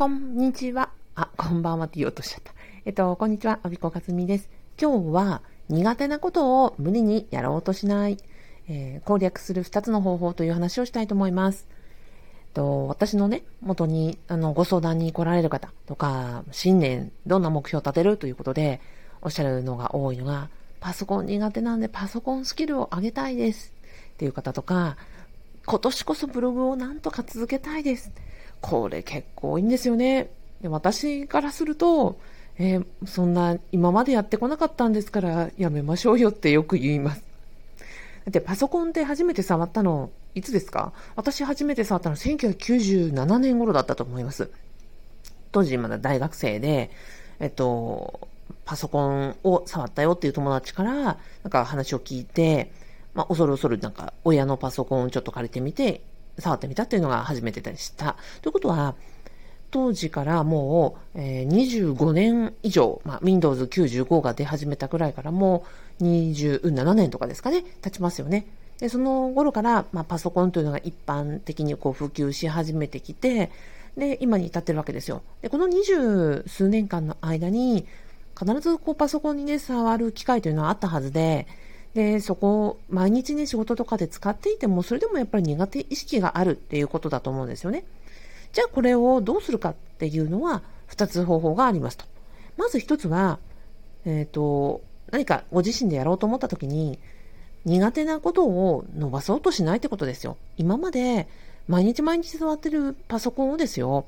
こんにちは。あ、こんばんはって言おうとしちゃった。えっと、こんにちは。アビコかつみです。今日は苦手なことを無理にやろうとしない、えー、攻略する2つの方法という話をしたいと思います。と私のね、元にあのご相談に来られる方とか、新年どんな目標を立てるということでおっしゃるのが多いのが、パソコン苦手なんでパソコンスキルを上げたいですっていう方とか、今年こそブログをなんとか続けたいです。これ結構いいんですよね。で私からすると、えー、そんな今までやってこなかったんですからやめましょうよってよく言います。だってパソコンって初めて触ったのいつですか？私初めて触ったの1997年頃だったと思います。当時まだ大学生で、えっと、パソコンを触ったよっていう友達から、なんか話を聞いて、まあ、恐る恐るなんか親のパソコンをちょっと借りてみて、触ってみたっていうのが初めてでした。ということは、当時からもう、え、25年以上、まあ、Windows 95が出始めたくらいからもう27年とかですかね、経ちますよね。で、その頃から、まあ、パソコンというのが一般的にこう普及し始めてきて、で、今に至ってるわけですよ。で、この二十数年間の間に、必ずこうパソコンにね、触る機会というのはあったはずで、で、そこを毎日ね、仕事とかで使っていても、それでもやっぱり苦手意識があるっていうことだと思うんですよね。じゃあこれをどうするかっていうのは、2つ方法がありますと。まず1つは、えっ、ー、と、何かご自身でやろうと思った時に、苦手なことを伸ばそうとしないってことですよ。今まで毎日毎日触ってるパソコンをですよ、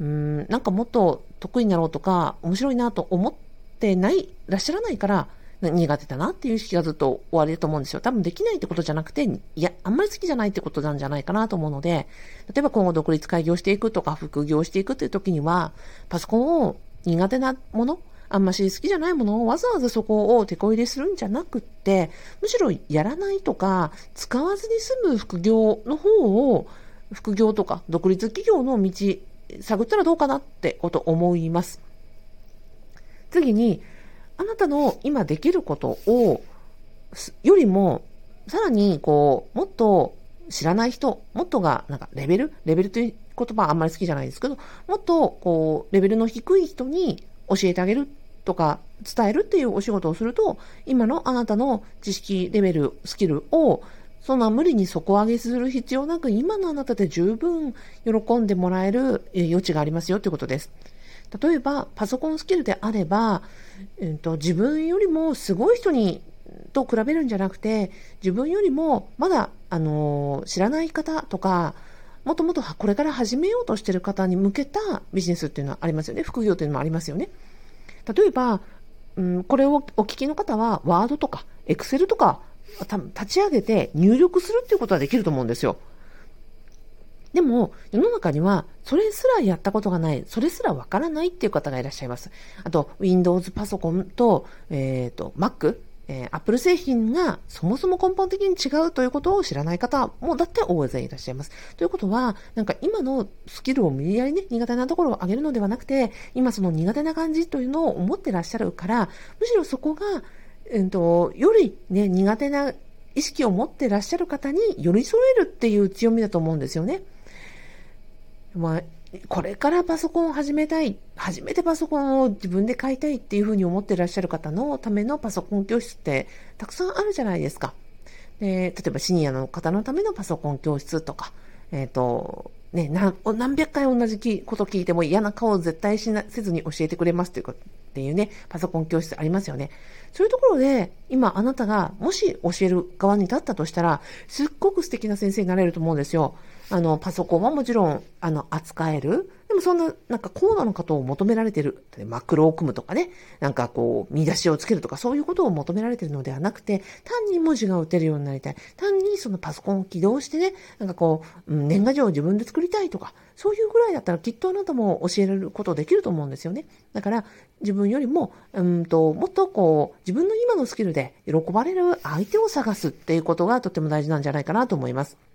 うん、なんかもっと得意になろうとか、面白いなと思ってない、らっしゃらないから、苦手だなっていう意識がずっと終わりだと思うんですよ。多分できないってことじゃなくて、いや、あんまり好きじゃないってことなんじゃないかなと思うので、例えば今後独立開業していくとか副業していくっていう時には、パソコンを苦手なもの、あんまし好きじゃないものをわざわざそこを手こ入れするんじゃなくって、むしろやらないとか、使わずに済む副業の方を、副業とか独立企業の道、探ったらどうかなってこと思います。次に、あなたの今できることを、よりも、さらに、こう、もっと知らない人、もっとが、なんか、レベルレベルという言葉はあんまり好きじゃないですけど、もっと、こう、レベルの低い人に教えてあげるとか、伝えるっていうお仕事をすると、今のあなたの知識レベル、スキルを、そんな無理に底上げする必要なく、今のあなたで十分喜んでもらえる余地がありますよということです。例えば、パソコンスキルであれば、えーと、自分よりもすごい人にと比べるんじゃなくて、自分よりもまだ、あの、知らない方とか、もともっとこれから始めようとしている方に向けたビジネスっていうのはありますよね。副業というのもありますよね。例えば、うん、これをお聞きの方は、ワードとか、エクセルとか、立ち上げて入力するっていうことはできると思うんですよ。でも、世の中には、それすらやったことがない、それすらわからないっていう方がいらっしゃいます。あと、Windows パソコンと、えっ、ー、と、Mac、えー、Apple 製品がそもそも根本的に違うということを知らない方もだって大勢いらっしゃいます。ということは、なんか今のスキルを無理やりね、苦手なところを上げるのではなくて、今その苦手な感じというのを思ってらっしゃるから、むしろそこが、えっ、ー、と、よりね、苦手な意識を持ってらっしゃる方に寄り添えるっていう強みだと思うんですよね。まあ、これからパソコンを始めたい、初めてパソコンを自分で買いたいっていうふうに思ってらっしゃる方のためのパソコン教室ってたくさんあるじゃないですか。で例えばシニアの方のためのパソコン教室とか、えっ、ー、と、ね、何百回同じこと聞いても嫌な顔を絶対しなせずに教えてくれますというっていうね、パソコン教室ありますよね。そういうところで、今あなたがもし教える側に立ったとしたら、すっごく素敵な先生になれると思うんですよ。あの、パソコンはもちろん、あの、扱える。でもそんな、なんか高度なことを求められてる。マクロを組むとかね。なんかこう、見出しをつけるとか、そういうことを求められてるのではなくて、単に文字が打てるようになりたい。単にそのパソコンを起動してね、なんかこう、年賀状を自分で作りたいとか、そういうぐらいだったらきっとあなたも教えられることできると思うんですよね。だから、自分よりも、うんと、もっとこう、自分の今のスキルで喜ばれる相手を探すっていうことがとても大事なんじゃないかなと思います。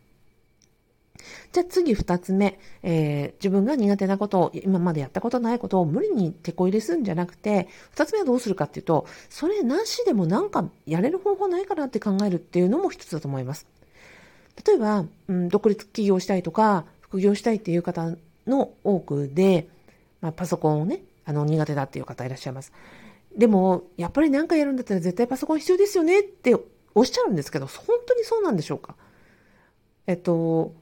じゃあ次二つ目、えー、自分が苦手なことを、今までやったことないことを無理に手こ入れするんじゃなくて、二つ目はどうするかっていうと、それなしでもなんかやれる方法ないかなって考えるっていうのも一つだと思います。例えば、うん、独立起業したいとか、副業したいっていう方の多くで、まあ、パソコンをね、あの、苦手だっていう方いらっしゃいます。でも、やっぱり何かやるんだったら絶対パソコン必要ですよねっておっしゃるんですけど、本当にそうなんでしょうか？えっと、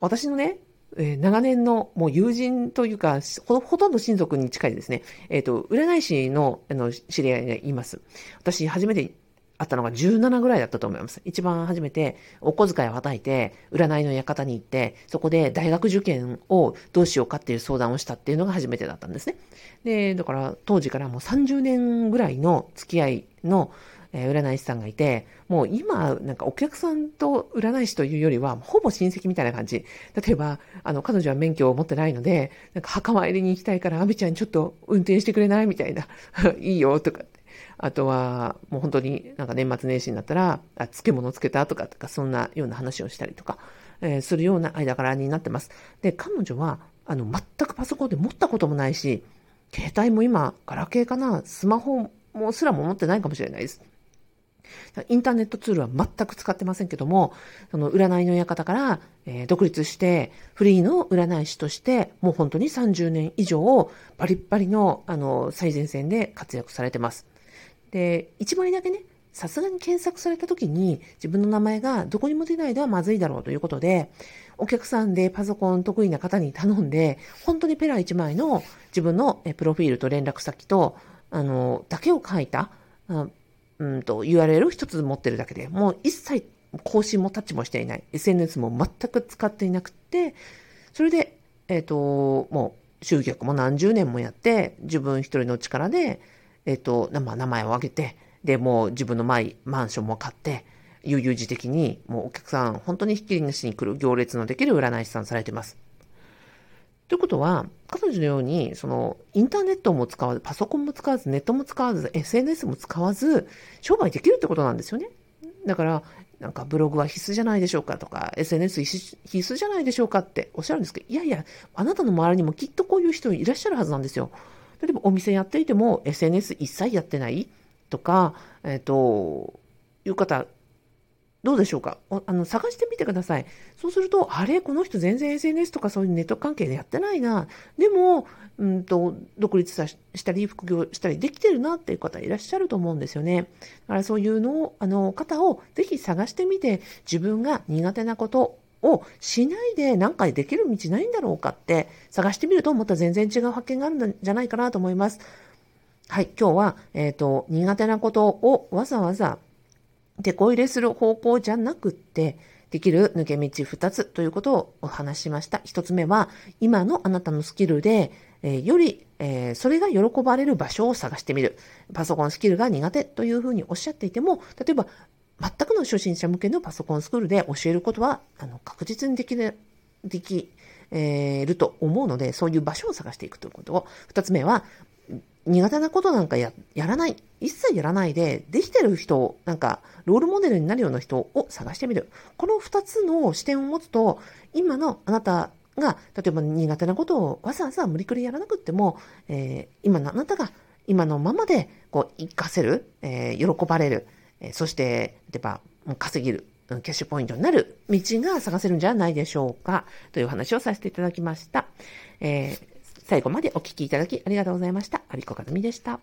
私のね、えー、長年のもう友人というかほ、とんど親族に近いですね、えっ、ー、と、占い師のあの知り合いがいます。私、初めて会ったのが17ぐらいだったと思います。一番初めてお小遣いをはたいて、占いの館に行って、そこで大学受験をどうしようかっていう相談をしたっていうのが初めてだったんですね。で、だから当時からもう30年ぐらいの付き合いの、え占い師さんがいて、もう今、なんかお客さんと占い師というよりは、ほぼ親戚みたいな感じ。例えば、あの、彼女は免許を持ってないので、なんか墓参りに行きたいから、アビちゃんちょっと運転してくれない？みたいな。いいよ、とか。あとは、もう本当になんか年末年始になったら、あ、漬物つけたとか、とか、そんなような話をしたりとか、えー、するような間柄になってます。で、彼女は、あの、全くパソコンで持ったこともないし、携帯も今、ガラケーかな、スマホもすらも持ってないかもしれないです。インターネットツールは全く使ってませんけども、その占いの館から、独立して、フリーの占い師として、もう本当に30年以上、バリッバリの、あの、最前線で活躍されてます。で、一枚だけね、さすがに検索された時に自分の名前がどこにも出ないではまずいだろうということで、お客さんでパソコン得意な方に頼んで、本当にペラ1枚の自分のプロフィールと連絡先と、あの、だけを書いた、うんと URL を一つ持ってるだけで、もう一切更新もタッチもしていない。SNS も全く使っていなくて、それで、えっ、ー、と、もう集客も何十年もやって、自分一人の力で、えっ、ー、と、まあ、名前を挙げて、で、もう自分のマイマンションも買って、悠々自適に、もうお客さん、本当にひっきりなしに来る行列のできる占い師さんされてます。ということは、彼女のように、その、インターネットも使わず、パソコンも使わず、ネットも使わず、SNS も使わず、商売できるってことなんですよね。だから、なんかブログは必須じゃないでしょうかとか、SNS 必須じゃないでしょうかっておっしゃるんですけど、いやいや、あなたの周りにもきっとこういう人いらっしゃるはずなんですよ。例えばお店やっていても SNS 一切やってないとか、えっ、ー、と、いう方どうでしょうか？あの探してみてください。そうすると、あれ？この人全然 SNS とかそういうネット関係でやってないな。でも、うんと、独立したり、副業したりできてるなっていう方いらっしゃると思うんですよね。だからそういうのを、あの、方をぜひ探してみて、自分が苦手なことをしないで何回できる道ないんだろうかって探してみると、また全然違う発見があるんじゃないかなと思います。はい、今日は、えっ、ー、と、苦手なことをわざわざ手こ入れする方向じゃなくって、できる抜け道2つということをお話しました。1つ目は、今のあなたのスキルで、えー、より、えー、それが喜ばれる場所を探してみる。パソコンスキルが苦手というふうにおっしゃっていても、例えば、全くの初心者向けのパソコンスクールで教えることは、あの、確実にできる、でき、えー、ると思うので、そういう場所を探していくということを。二つ目は、苦手なことなんかやらない。一切やらないで、できてる人、なんか、ロールモデルになるような人を探してみる。この二つの視点を持つと、今のあなたが、例えば苦手なことをわざわざ無理くりやらなくっても、えー、今のあなたが今のままで、こう、活かせる、えー、喜ばれる、えー、そして、例えば、稼げる、キャッシュポイントになる道が探せるんじゃないでしょうか、という話をさせていただきました。えー最後までお聴きいただきありがとうございました。アビコカズミでした。